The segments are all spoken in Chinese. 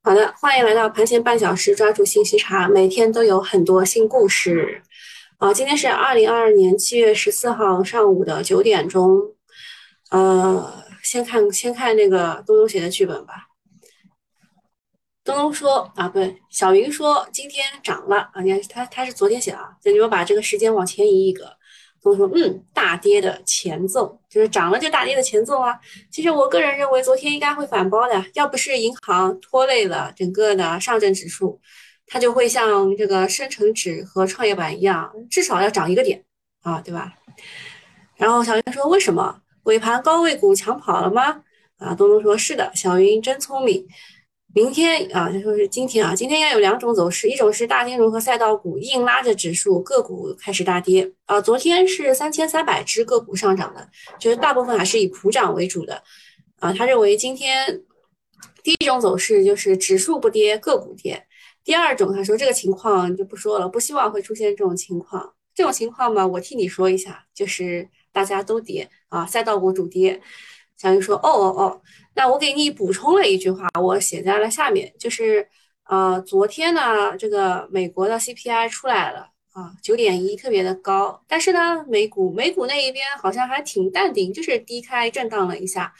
好的，欢迎来到盘前半小时，抓住信息差，每天都有很多新故事。啊，今天是二零二二年七月十四号上午的九点钟。呃，先看先看那个东东写的剧本吧。东东说啊，不对，小云说今天涨了啊，你看他他是昨天写的啊，那你们把这个时间往前移一格。东东说，嗯，大跌的前奏就是涨了就大跌的前奏啊。其实我个人认为昨天应该会反包的，要不是银行拖累了整个的上证指数。它就会像这个深成指和创业板一样，至少要涨一个点啊，对吧？然后小云说：“为什么尾盘高位股抢跑了吗？”啊，东东说：“是的，小云真聪明。明天啊，就说是今天啊，今天应该有两种走势，一种是大金融和赛道股硬拉着指数，个股开始大跌啊。昨天是三千三百只个股上涨的，就是大部分还是以普涨为主的啊。他认为今天第一种走势就是指数不跌，个股跌。”第二种，他说这个情况就不说了，不希望会出现这种情况。这种情况嘛，我替你说一下，就是大家都跌啊，赛道股主跌。小云说：“哦哦哦，那我给你补充了一句话，我写在了下面，就是呃，昨天呢，这个美国的 CPI 出来了啊，九点一，特别的高。但是呢，美股美股那一边好像还挺淡定，就是低开震荡了一下，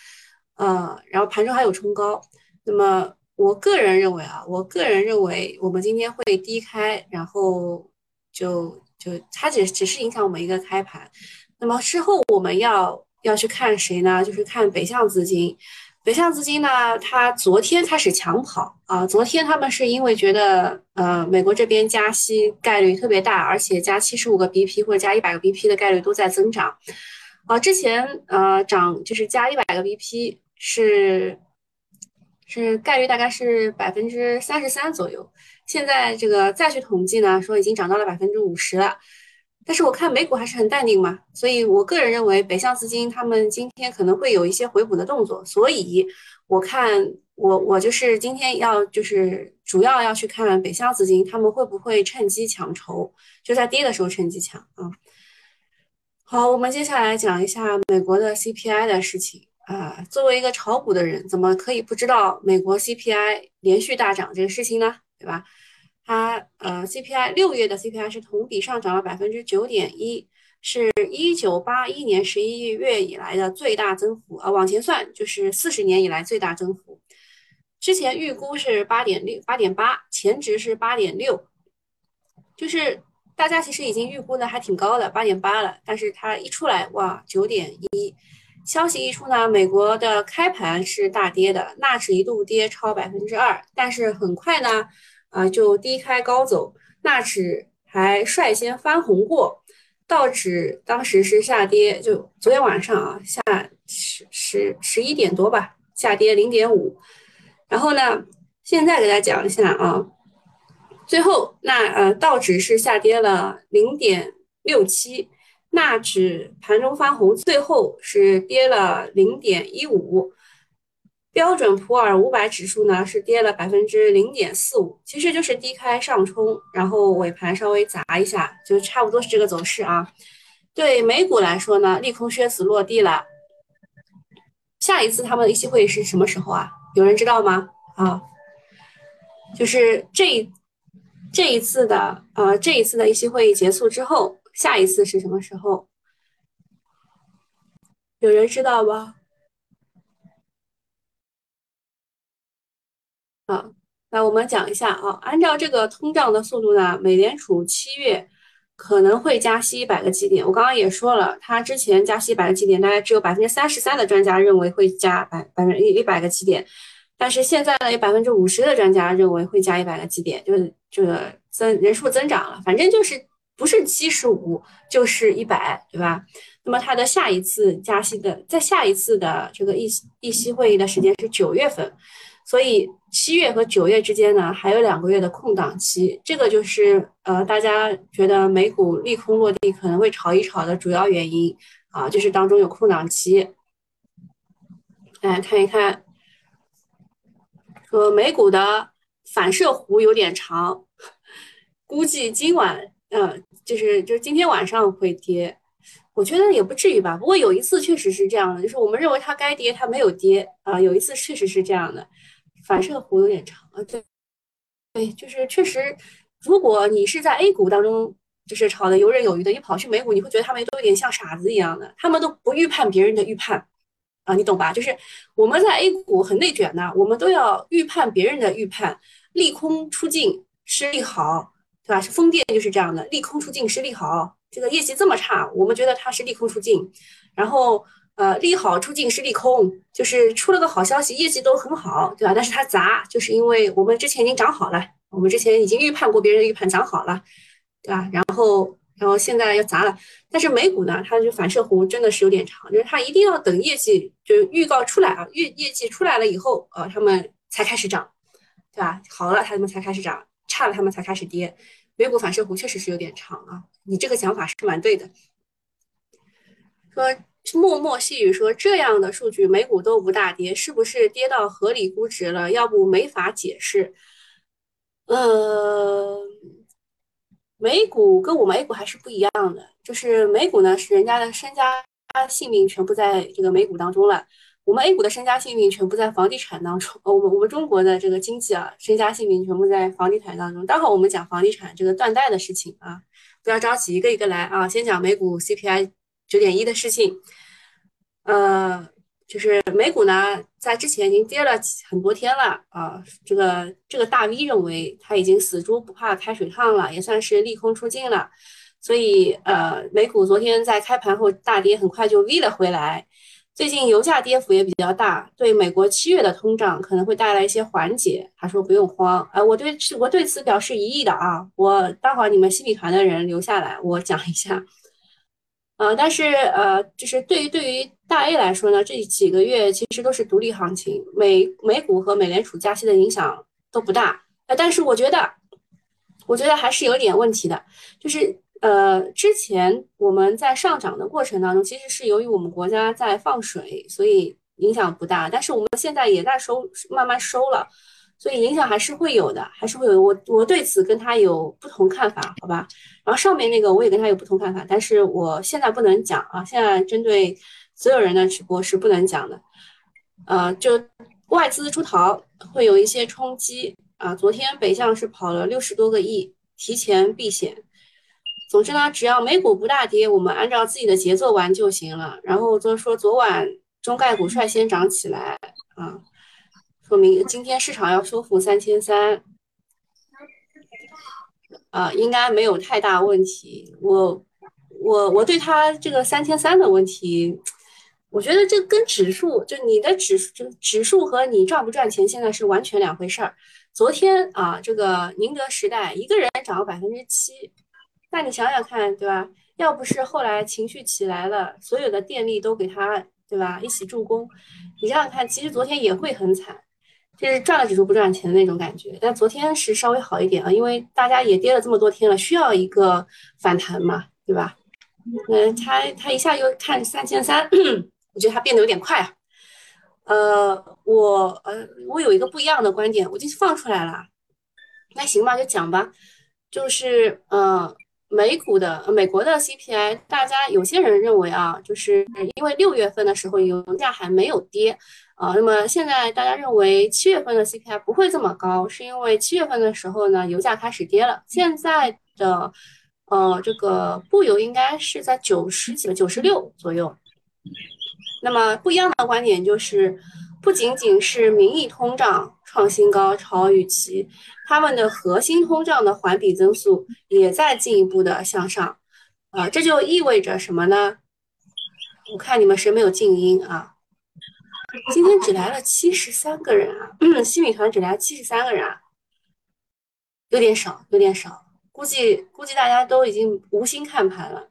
呃，然后盘中还有冲高。那么。我个人认为啊，我个人认为我们今天会低开，然后就就它只只是影响我们一个开盘。那么之后我们要要去看谁呢？就是看北向资金。北向资金呢，它昨天开始抢跑啊，昨天他们是因为觉得呃美国这边加息概率特别大，而且加七十五个 BP 或者加一百个 BP 的概率都在增长啊。之前呃涨就是加一百个 BP 是。是概率大概是百分之三十三左右，现在这个再去统计呢，说已经涨到了百分之五十了。但是我看美股还是很淡定嘛，所以我个人认为北向资金他们今天可能会有一些回补的动作，所以我看我我就是今天要就是主要要去看北向资金他们会不会趁机抢筹，就在跌的时候趁机抢啊。好，我们接下来讲一下美国的 CPI 的事情。啊，作为一个炒股的人，怎么可以不知道美国 CPI 连续大涨这个事情呢？对吧？它呃，CPI 六月的 CPI 是同比上涨了百分之九点一，是一九八一年十一月以来的最大增幅啊。往前算就是四十年以来最大增幅。之前预估是八点六、八点八，前值是八点六，就是大家其实已经预估的还挺高的，八点八了。但是它一出来，哇，九点一。消息一出呢，美国的开盘是大跌的，纳指一度跌超百分之二，但是很快呢，啊就低开高走，纳指还率先翻红过，道指当时是下跌，就昨天晚上啊下十十十一点多吧，下跌零点五，然后呢，现在给大家讲一下啊，最后那呃道指是下跌了零点六七。纳指盘中翻红，最后是跌了零点一五。标准普尔五百指数呢是跌了百分之零点四五，其实就是低开上冲，然后尾盘稍微砸一下，就差不多是这个走势啊。对美股来说呢，利空靴子落地了。下一次他们的议息会议是什么时候啊？有人知道吗？啊，就是这这一次的呃这一次的议息会议结束之后。下一次是什么时候？有人知道吗？啊，那我们讲一下啊，按照这个通胀的速度呢，美联储七月可能会加息一百个基点。我刚刚也说了，它之前加息一百个基点，大概只有百分之三十三的专家认为会加百百分一一百个基点，但是现在呢，有百分之五十的专家认为会加一百个基点，就是这个增人数增长了，反正就是。不是七十五就是一百，对吧？那么它的下一次加息的，在下一次的这个议议息会议的时间是九月份，所以七月和九月之间呢还有两个月的空档期，这个就是呃大家觉得美股利空落地可能会炒一炒的主要原因啊，就是当中有空档期。来看一看，说美股的反射弧有点长，估计今晚。嗯，就是就是今天晚上会跌，我觉得也不至于吧。不过有一次确实是这样的，就是我们认为它该跌，它没有跌啊。有一次确实是这样的，反射弧有点长啊，对，对，就是确实，如果你是在 A 股当中就是炒的游刃有余的，你跑去美股，你会觉得他们都有点像傻子一样的，他们都不预判别人的预判啊，你懂吧？就是我们在 A 股很内卷呢，我们都要预判别人的预判，利空出尽是利好，对吧？是风电就是这样的，利空出尽是利好，这个业绩这么差，我们觉得它是利空出尽，然后。呃，利好出尽是利空，就是出了个好消息，业绩都很好，对吧？但是它砸，就是因为我们之前已经涨好了，我们之前已经预判过别人的预判涨好了，对吧？然后，然后现在要砸了。但是美股呢，它就反射弧真的是有点长，就是它一定要等业绩就预告出来啊，业业绩出来了以后，呃，他们才开始涨，对吧？好了，他们才开始涨，差了他们才开始跌。美股反射弧确实是有点长啊，你这个想法是蛮对的，说。默默细语说：“这样的数据，美股都不大跌，是不是跌到合理估值了？要不没法解释。呃，美股跟我们 A 股还是不一样的，就是美股呢是人家的身家性命全部在这个美股当中了，我们 A 股的身家性命全部在房地产当中。我们我们中国的这个经济啊，身家性命全部在房地产当中。待会儿我们讲房地产这个断贷的事情啊，不要着急，一个一个来啊，先讲美股 CPI。”九点一的事情，呃，就是美股呢，在之前已经跌了很多天了啊。这个这个大 V 认为它已经死猪不怕开水烫了，也算是利空出尽了。所以呃，美股昨天在开盘后大跌，很快就 V 了回来。最近油价跌幅也比较大，对美国七月的通胀可能会带来一些缓解。他说不用慌，呃，我对我对此表示疑义的啊。我待会儿你们新米团的人留下来，我讲一下。呃，但是呃，就是对于对于大 A 来说呢，这几个月其实都是独立行情，美美股和美联储加息的影响都不大。呃，但是我觉得，我觉得还是有点问题的，就是呃，之前我们在上涨的过程当中，其实是由于我们国家在放水，所以影响不大。但是我们现在也在收，慢慢收了。所以影响还是会有的，还是会有。我我对此跟他有不同看法，好吧？然后上面那个我也跟他有不同看法，但是我现在不能讲啊。现在针对所有人的直播是不能讲的。呃，就外资出逃会有一些冲击啊。昨天北向是跑了六十多个亿，提前避险。总之呢，只要美股不大跌，我们按照自己的节奏玩就行了。然后就说昨晚中概股率先涨起来啊。说明今天市场要收复三千三，啊，应该没有太大问题。我我我对它这个三千三的问题，我觉得这跟指数，就你的指就指数和你赚不赚钱，现在是完全两回事儿。昨天啊，这个宁德时代一个人涨了百分之七，那你想想看，对吧？要不是后来情绪起来了，所有的电力都给他，对吧？一起助攻，你想想看，其实昨天也会很惨。就是赚了指数不赚钱的那种感觉，但昨天是稍微好一点啊，因为大家也跌了这么多天了，需要一个反弹嘛，对吧？嗯，它它一下又看三千三，我觉得它变得有点快啊。呃，我呃我有一个不一样的观点，我就放出来了。那行吧，就讲吧。就是呃，美股的美国的 CPI，大家有些人认为啊，就是因为六月份的时候油价还没有跌。啊，那么现在大家认为七月份的 CPI 不会这么高，是因为七月份的时候呢，油价开始跌了。现在的呃这个布油应该是在九十几、九十六左右。那么不一样的观点就是，不仅仅是名义通胀创新高超预期，他们的核心通胀的环比增速也在进一步的向上。啊，这就意味着什么呢？我看你们谁没有静音啊？今天只来了七十三个人啊，嗯新米团只来七十三个人啊，有点少，有点少，估计估计大家都已经无心看盘了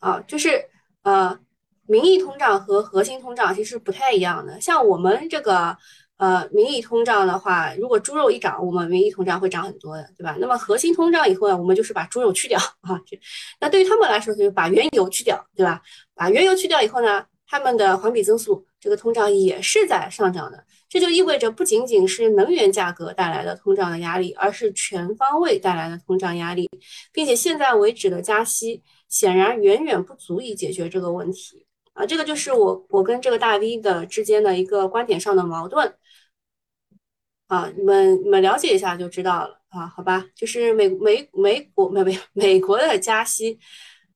啊。就是呃，名义通胀和核心通胀其实不太一样的。像我们这个呃名义通胀的话，如果猪肉一涨，我们名义通胀会涨很多的，对吧？那么核心通胀以后呢，我们就是把猪肉去掉 啊。那对于他们来说，就是把原油去掉，对吧？把原油去掉以后呢？他们的环比增速，这个通胀也是在上涨的，这就意味着不仅仅是能源价格带来的通胀的压力，而是全方位带来的通胀压力，并且现在为止的加息显然远远不足以解决这个问题啊！这个就是我我跟这个大 V 的之间的一个观点上的矛盾啊，你们你们了解一下就知道了啊，好吧？就是美美美国美美美国的加息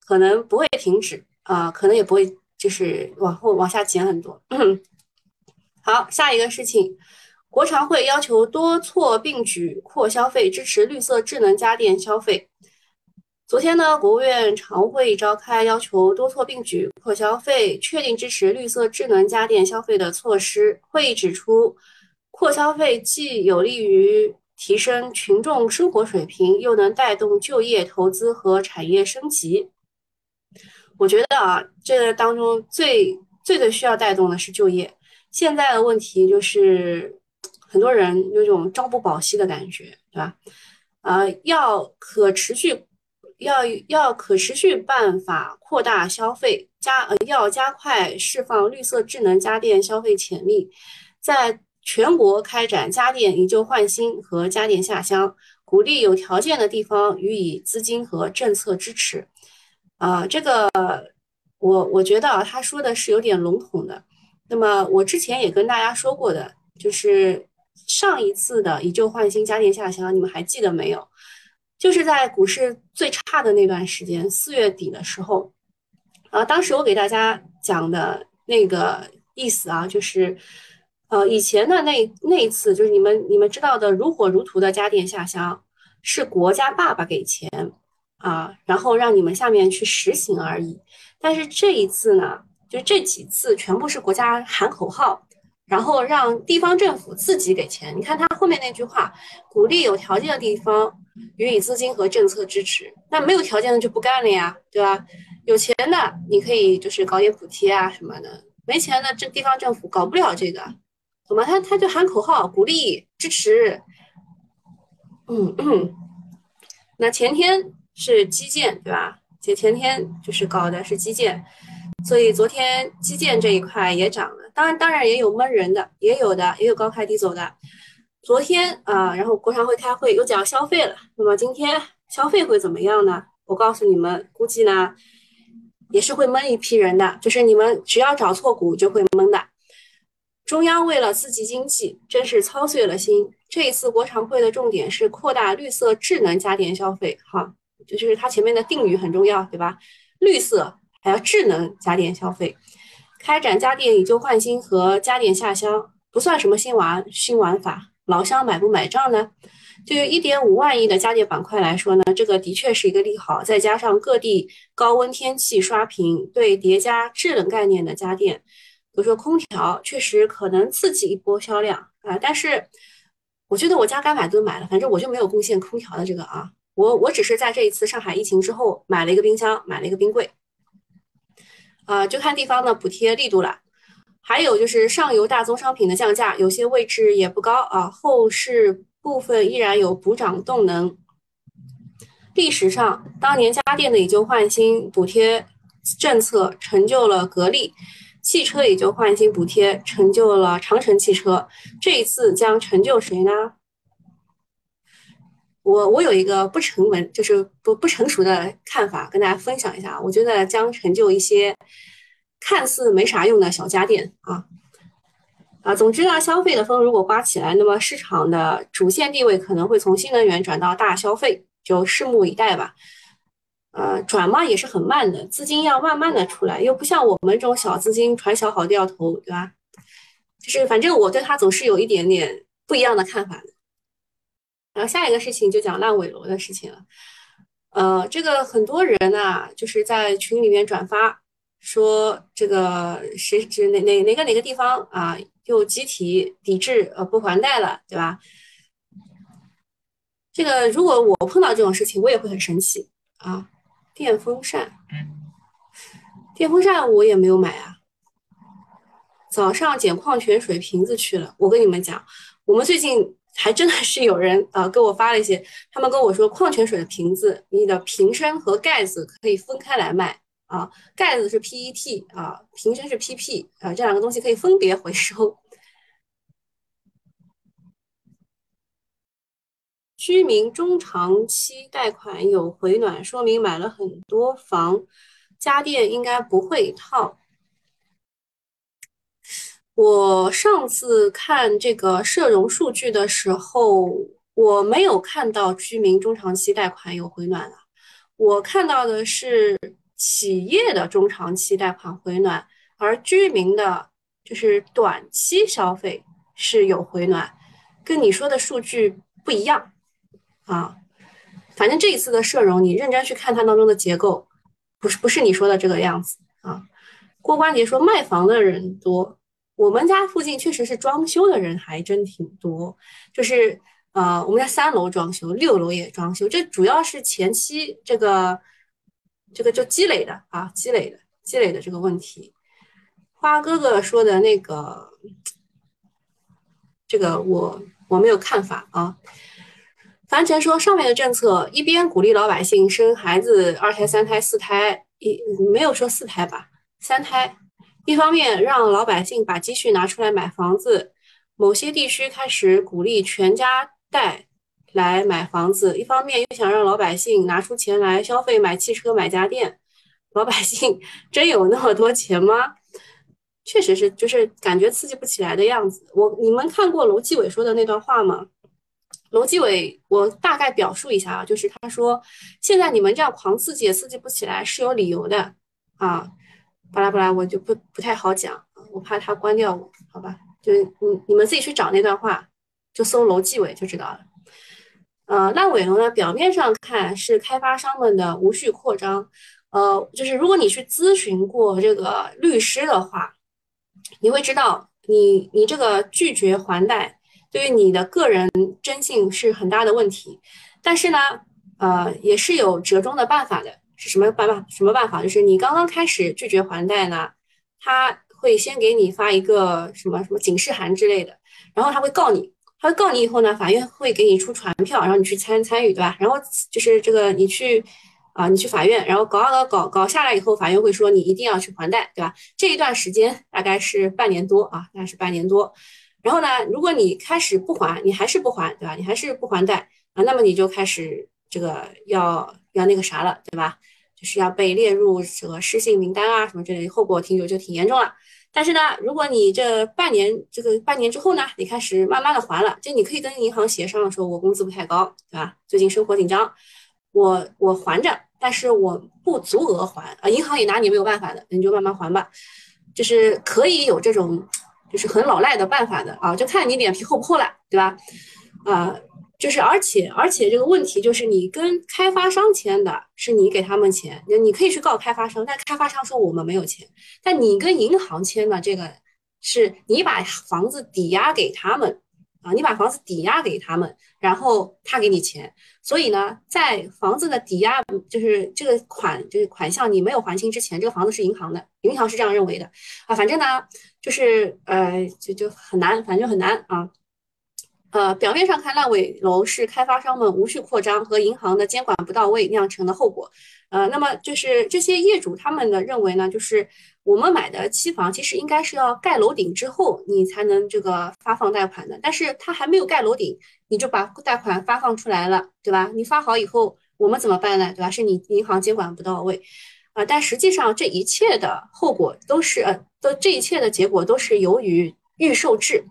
可能不会停止啊，可能也不会就是往后往下减很多。好，下一个事情，国常会要求多措并举扩消费，支持绿色智能家电消费。昨天呢，国务院常会议召开，要求多措并举扩消费，确定支持绿色智能家电消费的措施。会议指出，扩消费既有利于提升群众生活水平，又能带动就业、投资和产业升级。我觉得啊，这当中最最最需要带动的是就业。现在的问题就是，很多人有种朝不保夕的感觉，对吧？呃，要可持续。要要可持续办法扩大消费，加呃要加快释放绿色智能家电消费潜力，在全国开展家电以旧换新和家电下乡，鼓励有条件的地方予以资金和政策支持。啊，这个我我觉得啊，他说的是有点笼统的。那么我之前也跟大家说过的，就是上一次的以旧换新家电下乡，你们还记得没有？就是在股市最差的那段时间，四月底的时候，啊，当时我给大家讲的那个意思啊，就是，呃，以前的那那一次，就是你们你们知道的如火如荼的家电下乡，是国家爸爸给钱啊，然后让你们下面去实行而已。但是这一次呢，就这几次全部是国家喊口号。然后让地方政府自己给钱，你看他后面那句话，鼓励有条件的地方予以资金和政策支持。那没有条件的就不干了呀，对吧？有钱的你可以就是搞点补贴啊什么的，没钱的这地方政府搞不了这个，懂吗？他他就喊口号，鼓励支持。嗯嗯，那前天是基建，对吧？前前天就是搞的是基建，所以昨天基建这一块也涨了。当然，当然也有闷人的，也有的，也有高开低走的。昨天啊，然后国常会开会又讲消费了。那么今天消费会怎么样呢？我告诉你们，估计呢也是会闷一批人的，就是你们只要找错股就会闷的。中央为了刺激经济，真是操碎了心。这一次国常会的重点是扩大绿色智能家电消费，哈，就是它前面的定语很重要，对吧？绿色还要智能家电消费。开展家电以旧换新和家电下乡不算什么新玩新玩法，老乡买不买账呢？对于一点五万亿的家电板块来说呢，这个的确是一个利好。再加上各地高温天气刷屏，对叠加制冷概念的家电，比如说空调，确实可能刺激一波销量啊。但是我觉得我家该买都买了，反正我就没有贡献空调的这个啊。我我只是在这一次上海疫情之后买了一个冰箱，买了一个冰柜。啊，就看地方的补贴力度了。还有就是上游大宗商品的降价，有些位置也不高啊。后市部分依然有补涨动能。历史上，当年家电的以旧换新补贴政策成就了格力，汽车以旧换新补贴成就了长城汽车。这一次将成就谁呢？我我有一个不成文，就是不不成熟的看法，跟大家分享一下。我觉得将成就一些看似没啥用的小家电啊啊。总之呢，消费的风如果刮起来，那么市场的主线地位可能会从新能源转到大消费，就拭目以待吧。呃，转嘛也是很慢的，资金要慢慢的出来，又不像我们这种小资金传小好掉头，对吧？就是反正我对它总是有一点点不一样的看法的。然后下一个事情就讲烂尾楼的事情了，呃，这个很多人呢就是在群里面转发说这个谁指哪哪哪个哪个地方啊又集体抵制呃不还贷了，对吧？这个如果我碰到这种事情，我也会很生气啊。电风扇，电风扇我也没有买啊。早上捡矿泉水瓶子去了，我跟你们讲，我们最近。还真的是有人啊给我发了一些，他们跟我说矿泉水的瓶子，你的瓶身和盖子可以分开来卖啊，盖子是 PET 啊，瓶身是 PP 啊，这两个东西可以分别回收。居民中长期贷款有回暖，说明买了很多房，家电应该不会套。我上次看这个社融数据的时候，我没有看到居民中长期贷款有回暖啊，我看到的是企业的中长期贷款回暖，而居民的就是短期消费是有回暖，跟你说的数据不一样啊。反正这一次的社融，你认真去看它当中的结构，不是不是你说的这个样子啊。郭关杰说卖房的人多。我们家附近确实是装修的人还真挺多，就是呃，我们家三楼装修，六楼也装修，这主要是前期这个这个就积累的啊，积累的积累的这个问题。花哥哥说的那个，这个我我没有看法啊。樊晨说上面的政策一边鼓励老百姓生孩子，二胎、三胎、四胎，一没有说四胎吧，三胎。一方面让老百姓把积蓄拿出来买房子，某些地区开始鼓励全家贷来买房子；一方面又想让老百姓拿出钱来消费买汽车、买家电。老百姓 真有那么多钱吗？确实是，就是感觉刺激不起来的样子。我你们看过楼继伟说的那段话吗？楼继伟，我大概表述一下啊，就是他说现在你们这样狂刺激也刺激不起来是有理由的啊。巴拉巴拉，我就不不太好讲，我怕他关掉我，好吧？就你你们自己去找那段话，就搜楼继伟就知道了。呃，烂尾楼呢，表面上看是开发商们的无序扩张，呃，就是如果你去咨询过这个律师的话，你会知道，你你这个拒绝还贷，对于你的个人征信是很大的问题。但是呢，呃，也是有折中的办法的。是什么办法？什么办法？就是你刚刚开始拒绝还贷呢，他会先给你发一个什么什么警示函之类的，然后他会告你，他会告你以后呢，法院会给你出传票，然后你去参参与，对吧？然后就是这个你去啊，你去法院，然后搞搞搞搞下来以后，法院会说你一定要去还贷，对吧？这一段时间大概是半年多啊，大概是半年多。然后呢，如果你开始不还，你还是不还，对吧？你还是不还贷啊，那么你就开始这个要。要那个啥了，对吧？就是要被列入这个失信名单啊，什么之类，后果挺久就挺严重了。但是呢，如果你这半年这个半年之后呢，你开始慢慢的还了，就你可以跟银行协商说，我工资不太高，对吧？最近生活紧张，我我还着，但是我不足额还啊，银行也拿你没有办法的，你就慢慢还吧。就是可以有这种就是很老赖的办法的啊，就看你脸皮厚不厚了，对吧？啊。就是，而且，而且这个问题就是，你跟开发商签的是你给他们钱，那你可以去告开发商，但开发商说我们没有钱。但你跟银行签的这个，是你把房子抵押给他们啊，你把房子抵押给他们，然后他给你钱。所以呢，在房子的抵押就是这个款就是款项你没有还清之前，这个房子是银行的，银行是这样认为的啊。反正呢，就是呃，就就很难，反正很难啊。呃，表面上看，烂尾楼是开发商们无序扩张和银行的监管不到位酿成的后果。呃，那么就是这些业主他们的认为呢，就是我们买的期房其实应该是要盖楼顶之后你才能这个发放贷款的，但是他还没有盖楼顶，你就把贷款发放出来了，对吧？你发好以后，我们怎么办呢？对吧？是你银行监管不到位啊，但实际上这一切的后果都是呃，都这一切的结果都是由于预售制。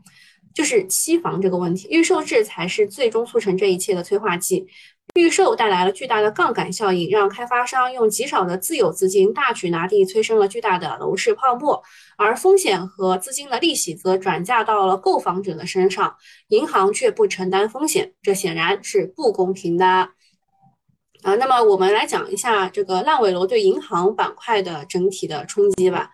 就是期房这个问题，预售制才是最终促成这一切的催化剂。预售带来了巨大的杠杆效应，让开发商用极少的自有资金大举拿地，催生了巨大的楼市泡沫。而风险和资金的利息则转嫁到了购房者的身上，银行却不承担风险，这显然是不公平的。啊，那么我们来讲一下这个烂尾楼对银行板块的整体的冲击吧。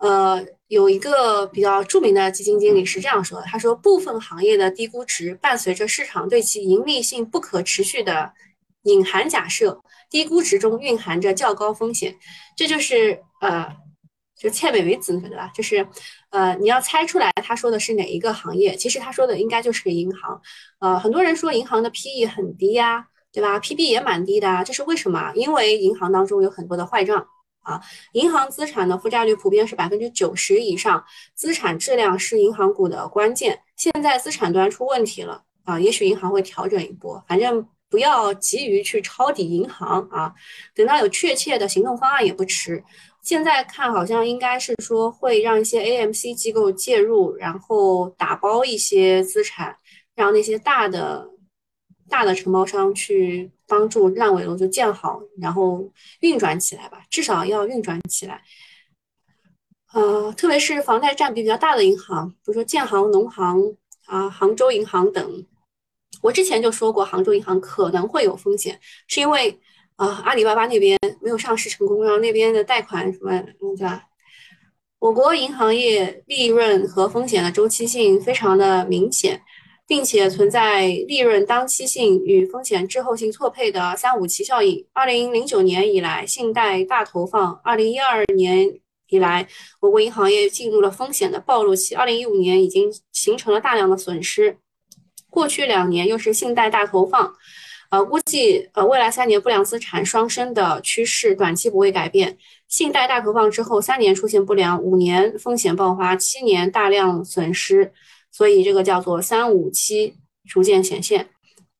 呃，有一个比较著名的基金经理是这样说的：“他说，部分行业的低估值伴随着市场对其盈利性不可持续的隐含假设，低估值中蕴含着较高风险。这就是呃，就切美为子，对吧？就是呃，你要猜出来他说的是哪一个行业？其实他说的应该就是银行。呃，很多人说银行的 PE 很低呀，对吧？PB 也蛮低的啊，这是为什么？因为银行当中有很多的坏账。”啊，银行资产的负债率普遍是百分之九十以上，资产质量是银行股的关键。现在资产端出问题了啊，也许银行会调整一波，反正不要急于去抄底银行啊，等到有确切的行动方案也不迟。现在看好像应该是说会让一些 AMC 机构介入，然后打包一些资产，让那些大的大的承包商去帮助烂尾楼就建好，然后运转起来吧，至少要运转起来。呃，特别是房贷占比比较大的银行，比如说建行、农行啊、杭州银行等，我之前就说过，杭州银行可能会有风险，是因为。啊，阿里巴巴那边没有上市成功，然后那边的贷款什么，对吧？我国银行业利润和风险的周期性非常的明显，并且存在利润当期性与风险滞后性错配的“三五七”效应。二零零九年以来，信贷大投放；二零一二年以来，我国银行业进入了风险的暴露期；二零一五年已经形成了大量的损失，过去两年又是信贷大投放。呃，估计呃未来三年不良资产双升的趋势短期不会改变。信贷大投放之后，三年出现不良，五年风险爆发，七年大量损失，所以这个叫做三五七逐渐显现，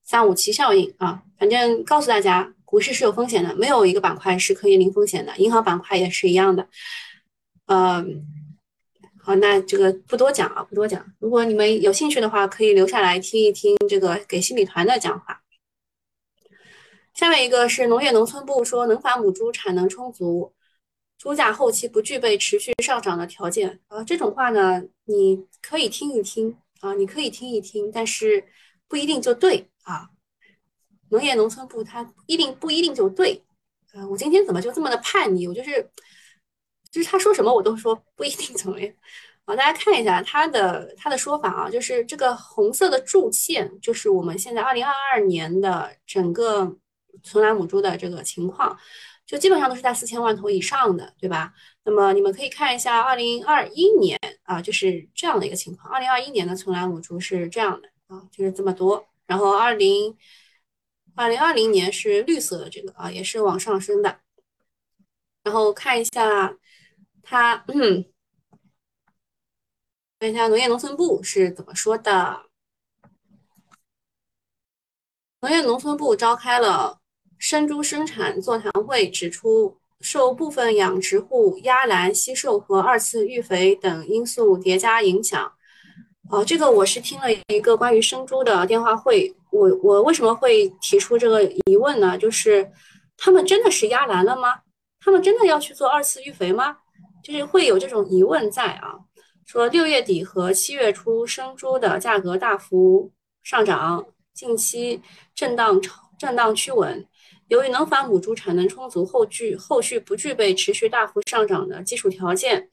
三五七效应啊。反正告诉大家，股市是有风险的，没有一个板块是可以零风险的，银行板块也是一样的。嗯，好，那这个不多讲啊，不多讲。如果你们有兴趣的话，可以留下来听一听这个给新米团的讲话。下面一个是农业农村部说，能繁母猪产能充足，猪价后期不具备持续上涨的条件。呃，这种话呢，你可以听一听啊，你可以听一听，但是不一定就对啊。农业农村部它一定不一定就对。呃，我今天怎么就这么的叛逆？我就是，就是他说什么我都说不一定怎么样。好，大家看一下他的他的说法啊，就是这个红色的柱线，就是我们现在二零二二年的整个。存栏母猪的这个情况，就基本上都是在四千万头以上的，对吧？那么你们可以看一下二零二一年啊，就是这样的一个情况。二零二一年的存栏母猪是这样的啊，就是这么多。然后二零二零二零年是绿色的这个啊，也是往上升的。然后看一下它，嗯，看一下农业农村部是怎么说的。农业农村部召开了。生猪生产座谈会指出，受部分养殖户压栏惜售和二次育肥等因素叠加影响。哦，这个我是听了一个关于生猪的电话会。我我为什么会提出这个疑问呢？就是他们真的是压栏了吗？他们真的要去做二次育肥吗？就是会有这种疑问在啊。说六月底和七月初生猪的价格大幅上涨，近期震荡震荡趋稳。由于能繁母猪产能充足，后具后续不具备持续大幅上涨的基础条件。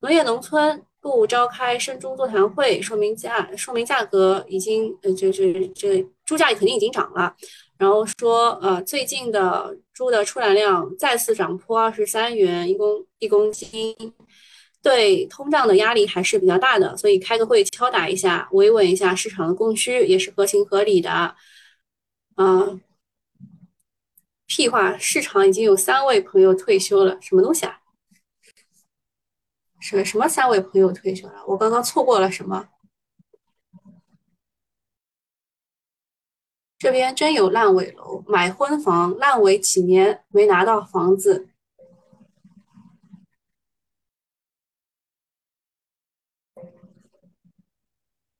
农业农村部召开生猪座谈会，说明价说明价格已经呃就是这猪价肯定已经涨了。然后说呃最近的猪的出栏量再次涨破二十三元一公一公斤，对通胀的压力还是比较大的，所以开个会敲打一下，维稳一下市场的供需也是合情合理的。啊。屁话！市场已经有三位朋友退休了，什么东西啊？什什么三位朋友退休了？我刚刚错过了什么？这边真有烂尾楼，买婚房烂尾几年没拿到房子。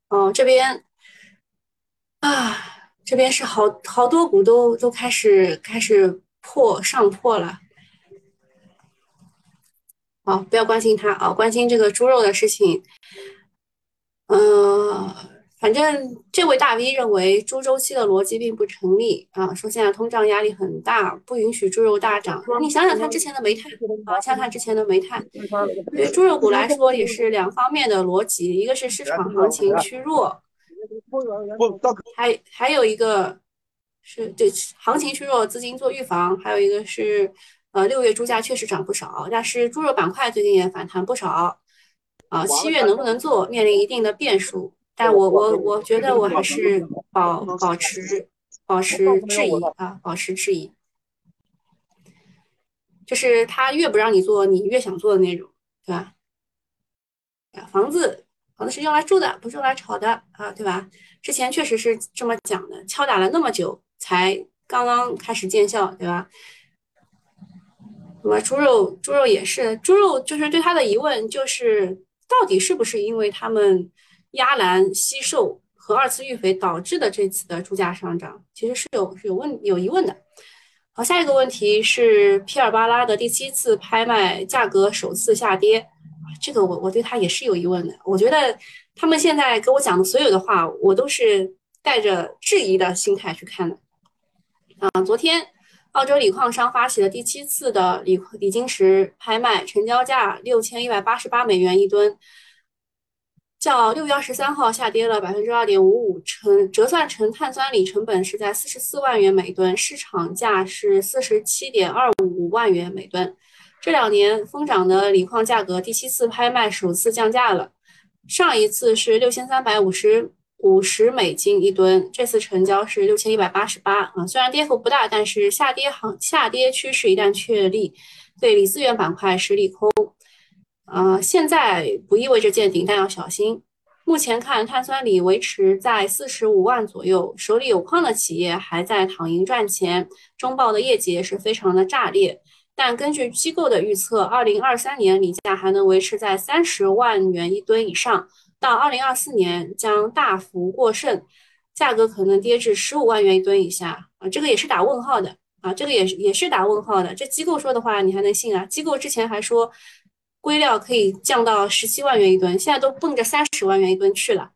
哦，这边啊。这边是好好多股都都开始开始破上破了，好，不要关心它啊，关心这个猪肉的事情。嗯，反正这位大 V 认为猪周期的逻辑并不成立啊，说现在通胀压力很大，不允许猪肉大涨。你想想他之前的煤炭啊，想想看之前的煤炭，对于猪肉股来说也是两方面的逻辑，一个是市场行情趋弱。还还有一个是对行情趋弱，资金做预防；还有一个是，呃，六月猪价确实涨不少，但是猪肉板块最近也反弹不少。啊，七月能不能做，面临一定的变数。但我我我觉得我还是保保持保持质疑啊，保持质疑。就是他越不让你做，你越想做的那种，对吧？房子。房子是用来住的，不是用来炒的啊，对吧？之前确实是这么讲的，敲打了那么久，才刚刚开始见效，对吧？那么猪肉，猪肉也是，猪肉就是对它的疑问就是，到底是不是因为他们压栏惜售和二次育肥导致的这次的猪价上涨？其实是有是有问有疑问的。好，下一个问题是皮尔巴拉的第七次拍卖价格首次下跌，这个我我对他也是有疑问的。我觉得他们现在给我讲的所有的话，我都是带着质疑的心态去看的。啊，昨天。澳洲锂矿商发起了第七次的锂锂晶石拍卖，成交价六千一百八十八美元一吨，较六月二十三号下跌了百分之二点五五，成折算成碳酸锂成本是在四十四万元每吨，市场价是四十七点二五万元每吨。这两年疯涨的锂矿价格，第七次拍卖首次降价了，上一次是六千三百五十。五十美金一吨，这次成交是六千一百八十八啊，虽然跌幅不大，但是下跌行下跌趋势一旦确立，对锂资源板块是利空。啊，现在不意味着见顶，但要小心。目前看，碳酸锂维持在四十五万左右，手里有矿的企业还在躺赢赚钱，中报的业绩也是非常的炸裂。但根据机构的预测，二零二三年锂价还能维持在三十万元一吨以上。到二零二四年将大幅过剩，价格可能跌至十五万元一吨以下啊，这个也是打问号的啊，这个也是也是打问号的。这机构说的话你还能信啊？机构之前还说硅料可以降到十七万元一吨，现在都奔着三十万元一吨去了。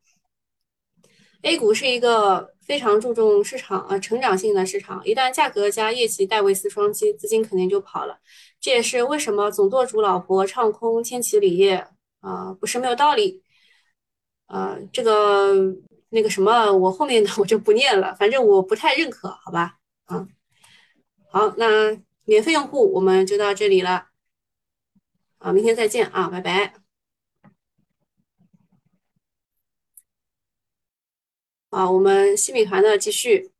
A 股是一个非常注重市场啊成长性的市场，一旦价格加业绩戴维斯双击，资金肯定就跑了。这也是为什么总舵主老婆唱空千禧锂业啊，不是没有道理。呃，这个那个什么，我后面的 我就不念了，反正我不太认可，好吧？啊，好，那免费用户我们就到这里了，啊，明天再见啊，拜拜。啊，我们新米团的继续。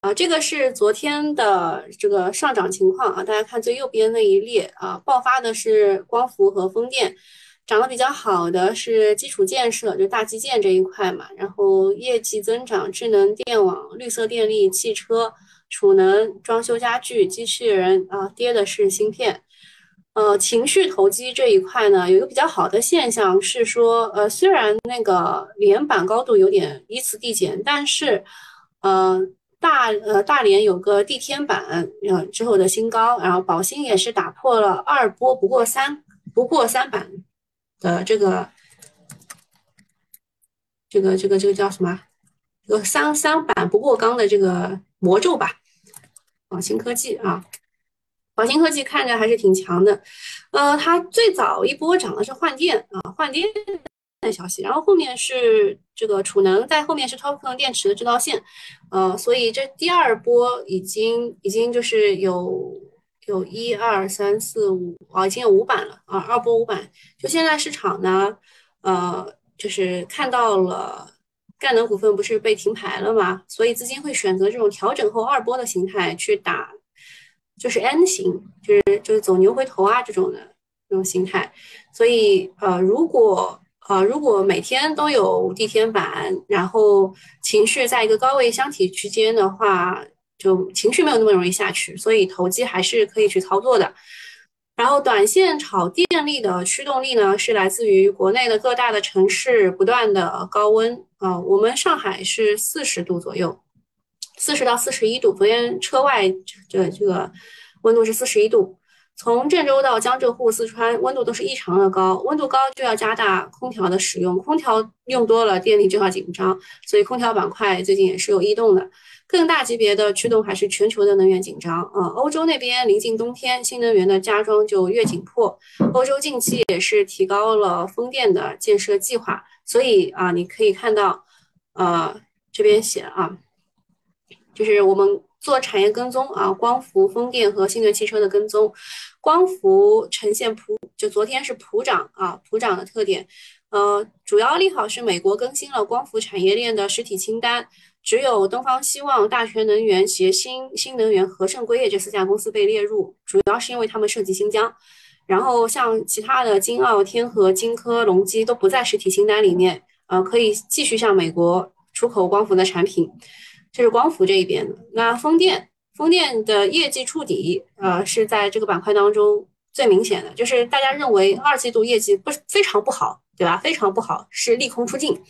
啊，这个是昨天的这个上涨情况啊，大家看最右边那一列啊，爆发的是光伏和风电。涨得比较好的是基础建设，就大基建这一块嘛，然后业绩增长，智能电网、绿色电力、汽车、储能、装修家具、机器人啊，跌的是芯片。呃，情绪投机这一块呢，有一个比较好的现象是说，呃，虽然那个连板高度有点依次递减，但是，呃，大呃大连有个地天板呃之后的新高，然后宝兴也是打破了二波不过三不过三板。的这个，这个这个这个叫什么？这个三三板不过钢的这个魔咒吧。宝兴科技啊，宝兴科技看着还是挺强的。呃，它最早一波涨的是换电啊，换电的消息，然后后面是这个储能，在后面是超能电池的制造线。呃，所以这第二波已经已经就是有。有一二三四五啊，已经有五板了啊，二波五板。就现在市场呢，呃，就是看到了赣能股份不是被停牌了嘛，所以资金会选择这种调整后二波的形态去打，就是 N 型，就是就是走牛回头啊这种的这种形态。所以呃，如果呃如果每天都有地天板，然后情绪在一个高位箱体区间的话。就情绪没有那么容易下去，所以投机还是可以去操作的。然后短线炒电力的驱动力呢，是来自于国内的各大的城市不断的高温啊。我们上海是四十度左右，四十到四十一度。昨天车外这这个温度是四十一度。从郑州到江浙沪、四川，温度都是异常的高。温度高就要加大空调的使用，空调用多了，电力就要紧张，所以空调板块最近也是有异动的。更大级别的驱动还是全球的能源紧张啊！欧洲那边临近冬天，新能源的加装就越紧迫。欧洲近期也是提高了风电的建设计划，所以啊，你可以看到，呃，这边写啊，就是我们做产业跟踪啊，光伏、风电和新能源汽车的跟踪。光伏呈现普，就昨天是普涨啊，普涨的特点。呃，主要利好是美国更新了光伏产业链的实体清单。只有东方希望、大全能源、协鑫新能源、和盛硅业这四家公司被列入，主要是因为他们涉及新疆。然后像其他的金澳、天合、金科、隆基都不在实体清单里面，呃，可以继续向美国出口光伏的产品。这是光伏这一边的。那风电风电的业绩触底，呃，是在这个板块当中最明显的，就是大家认为二季度业绩不非常不好，对吧？非常不好，是利空出尽。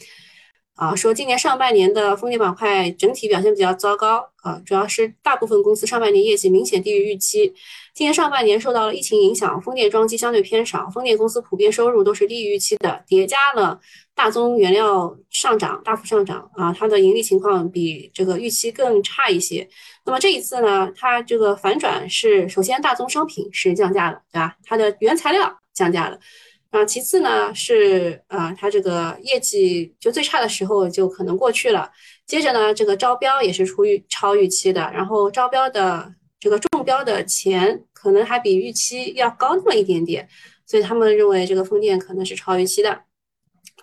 啊，说今年上半年的风电板块整体表现比较糟糕啊，主要是大部分公司上半年业绩明显低于预期。今年上半年受到了疫情影响，风电装机相对偏少，风电公司普遍收入都是低于预期的，叠加了大宗原料上涨大幅上涨啊，它的盈利情况比这个预期更差一些。那么这一次呢，它这个反转是首先大宗商品是降价了，对吧？它的原材料降价了。啊，其次呢是啊，它这个业绩就最差的时候就可能过去了。接着呢，这个招标也是出于超预期的，然后招标的这个重标的钱可能还比预期要高那么一点点，所以他们认为这个风电可能是超预期的。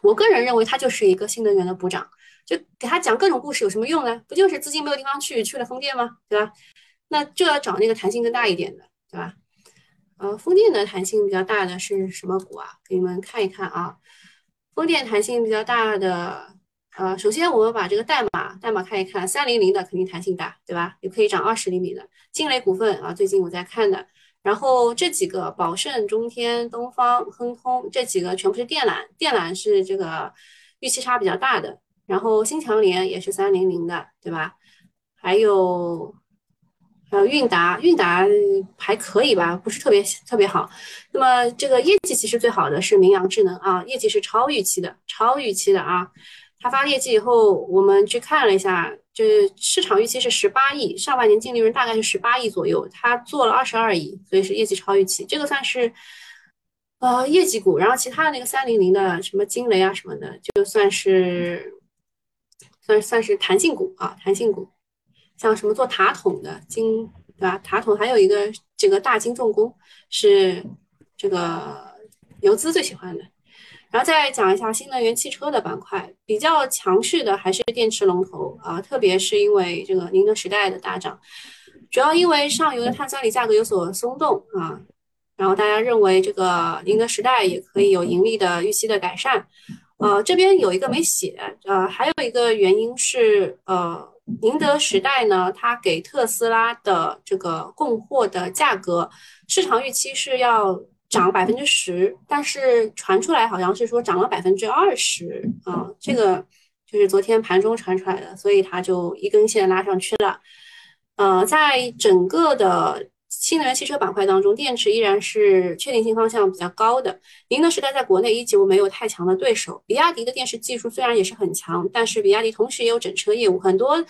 我个人认为它就是一个新能源的补涨，就给他讲各种故事有什么用呢？不就是资金没有地方去，去了风电吗？对吧？那就要找那个弹性更大一点的，对吧？呃，风电的弹性比较大的是什么股啊？给你们看一看啊。风电弹性比较大的，呃，首先我们把这个代码代码看一看，三零零的肯定弹性大，对吧？也可以涨二十厘米的。金雷股份啊，最近我在看的。然后这几个宝盛、中天、东方、亨通这几个全部是电缆，电缆是这个预期差比较大的。然后新强联也是三零零的，对吧？还有。还有，韵达，韵达还可以吧，不是特别特别好。那么这个业绩其实最好的是明阳智能啊，业绩是超预期的，超预期的啊。他发业绩以后，我们去看了一下，就是市场预期是十八亿，上半年净利润大概是十八亿左右，他做了二十二亿，所以是业绩超预期。这个算是呃业绩股，然后其他的那个三零零的什么金雷啊什么的，就算是算算是弹性股啊，弹性股。像什么做塔筒的金，对吧？塔筒还有一个这个大金重工是这个游资最喜欢的。然后再讲一下新能源汽车的板块，比较强势的还是电池龙头啊，特别是因为这个宁德时代的大涨，主要因为上游的碳酸锂价格有所松动啊，然后大家认为这个宁德时代也可以有盈利的预期的改善。呃，这边有一个没写，呃，还有一个原因是呃。宁德时代呢，它给特斯拉的这个供货的价格，市场预期是要涨了百分之十，但是传出来好像是说涨了百分之二十啊，这个就是昨天盘中传出来的，所以它就一根线拉上去了。呃，在整个的新能源汽车板块当中，电池依然是确定性方向比较高的。宁德时代在国内依旧没有太强的对手。比亚迪的电池技术虽然也是很强，但是比亚迪同时也有整车业务，很多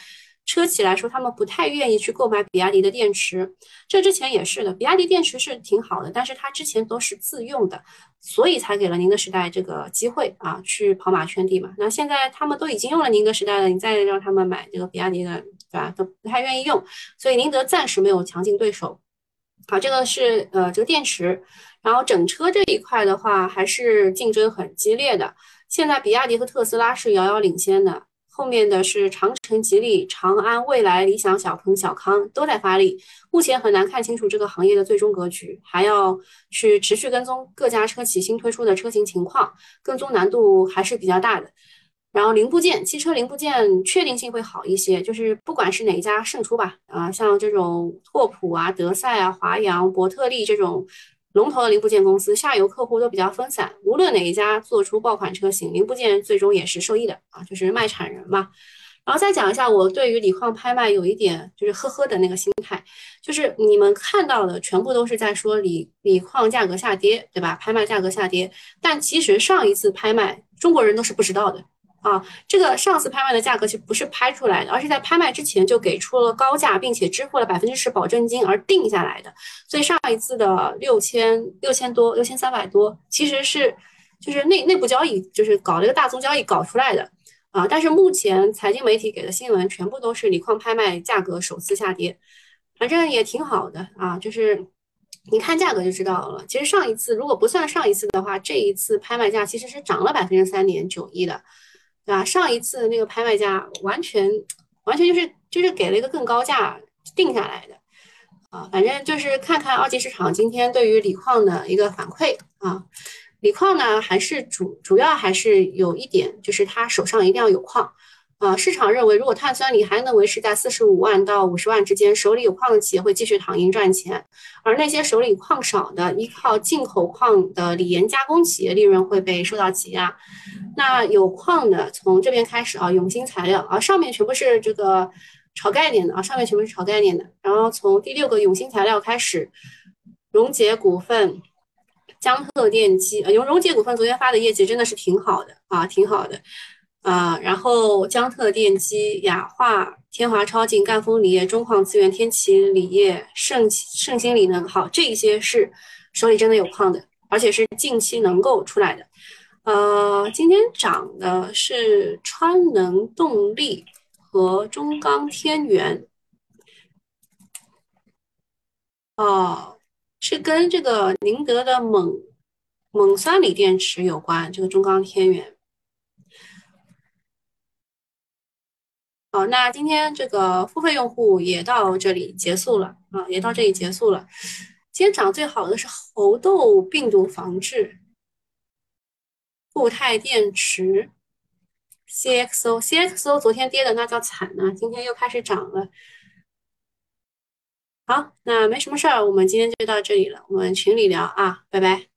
车企来说，他们不太愿意去购买比亚迪的电池。这之前也是的，比亚迪电池是挺好的，但是它之前都是自用的，所以才给了宁德时代这个机会啊，去跑马圈地嘛。那现在他们都已经用了宁德时代了，你再让他们买这个比亚迪的，对吧？都不太愿意用，所以宁德暂时没有强劲对手。好，这个是呃这个电池，然后整车这一块的话，还是竞争很激烈的。现在比亚迪和特斯拉是遥遥领先的，后面的是长城、吉利、长安、未来、理想、小鹏、小康都在发力。目前很难看清楚这个行业的最终格局，还要去持续跟踪各家车企新推出的车型情况，跟踪难度还是比较大的。然后零部件，汽车零部件确定性会好一些，就是不管是哪一家胜出吧，啊，像这种拓普啊、德赛啊、华阳、伯特利这种龙头的零部件公司，下游客户都比较分散，无论哪一家做出爆款车型，零部件最终也是受益的啊，就是卖产人嘛。然后再讲一下，我对于锂矿拍卖有一点就是呵呵的那个心态，就是你们看到的全部都是在说锂锂矿价格下跌，对吧？拍卖价格下跌，但其实上一次拍卖中国人都是不知道的。啊，这个上次拍卖的价格其实不是拍出来的，而是在拍卖之前就给出了高价，并且支付了百分之十保证金而定下来的。所以上一次的六千六千多、六千三百多，其实是就是内内部交易，就是搞了一个大宗交易搞出来的啊。但是目前财经媒体给的新闻全部都是锂矿拍卖价格首次下跌，反正也挺好的啊。就是你看价格就知道了。其实上一次如果不算上一次的话，这一次拍卖价其实是涨了百分之三点九一的。对吧，上一次那个拍卖价完全完全就是就是给了一个更高价定下来的啊，反正就是看看二级市场今天对于锂矿的一个反馈啊，锂矿呢还是主主要还是有一点就是他手上一定要有矿呃，市场认为，如果碳酸锂还能维持在四十五万到五十万之间，手里有矿的企业会继续躺赢赚钱，而那些手里矿少的、依靠进口矿的锂盐加工企业，利润会被受到挤压。那有矿的，从这边开始啊，永兴材料啊，上面全部是这个炒概念的啊，上面全部是炒概念的。然后从第六个永兴材料开始，荣捷股份、江特电机，呃，荣荣捷股份昨天发的业绩真的是挺好的啊，挺好的。啊，然后江特电机、雅化、天华超净、赣锋锂业、中矿资源、天齐锂业、盛盛兴锂能，好，这些是手里真的有矿的，而且是近期能够出来的。呃，今天涨的是川能动力和中钢天元。哦，是跟这个宁德的锰锰酸锂电池有关，这个中钢天元。好，那今天这个付费用户也到这里结束了啊，也到这里结束了。今天涨最好的是猴痘病毒防治、固态电池、CXO，CXO 昨天跌的那叫惨呢，今天又开始涨了。好，那没什么事儿，我们今天就到这里了，我们群里聊啊，拜拜。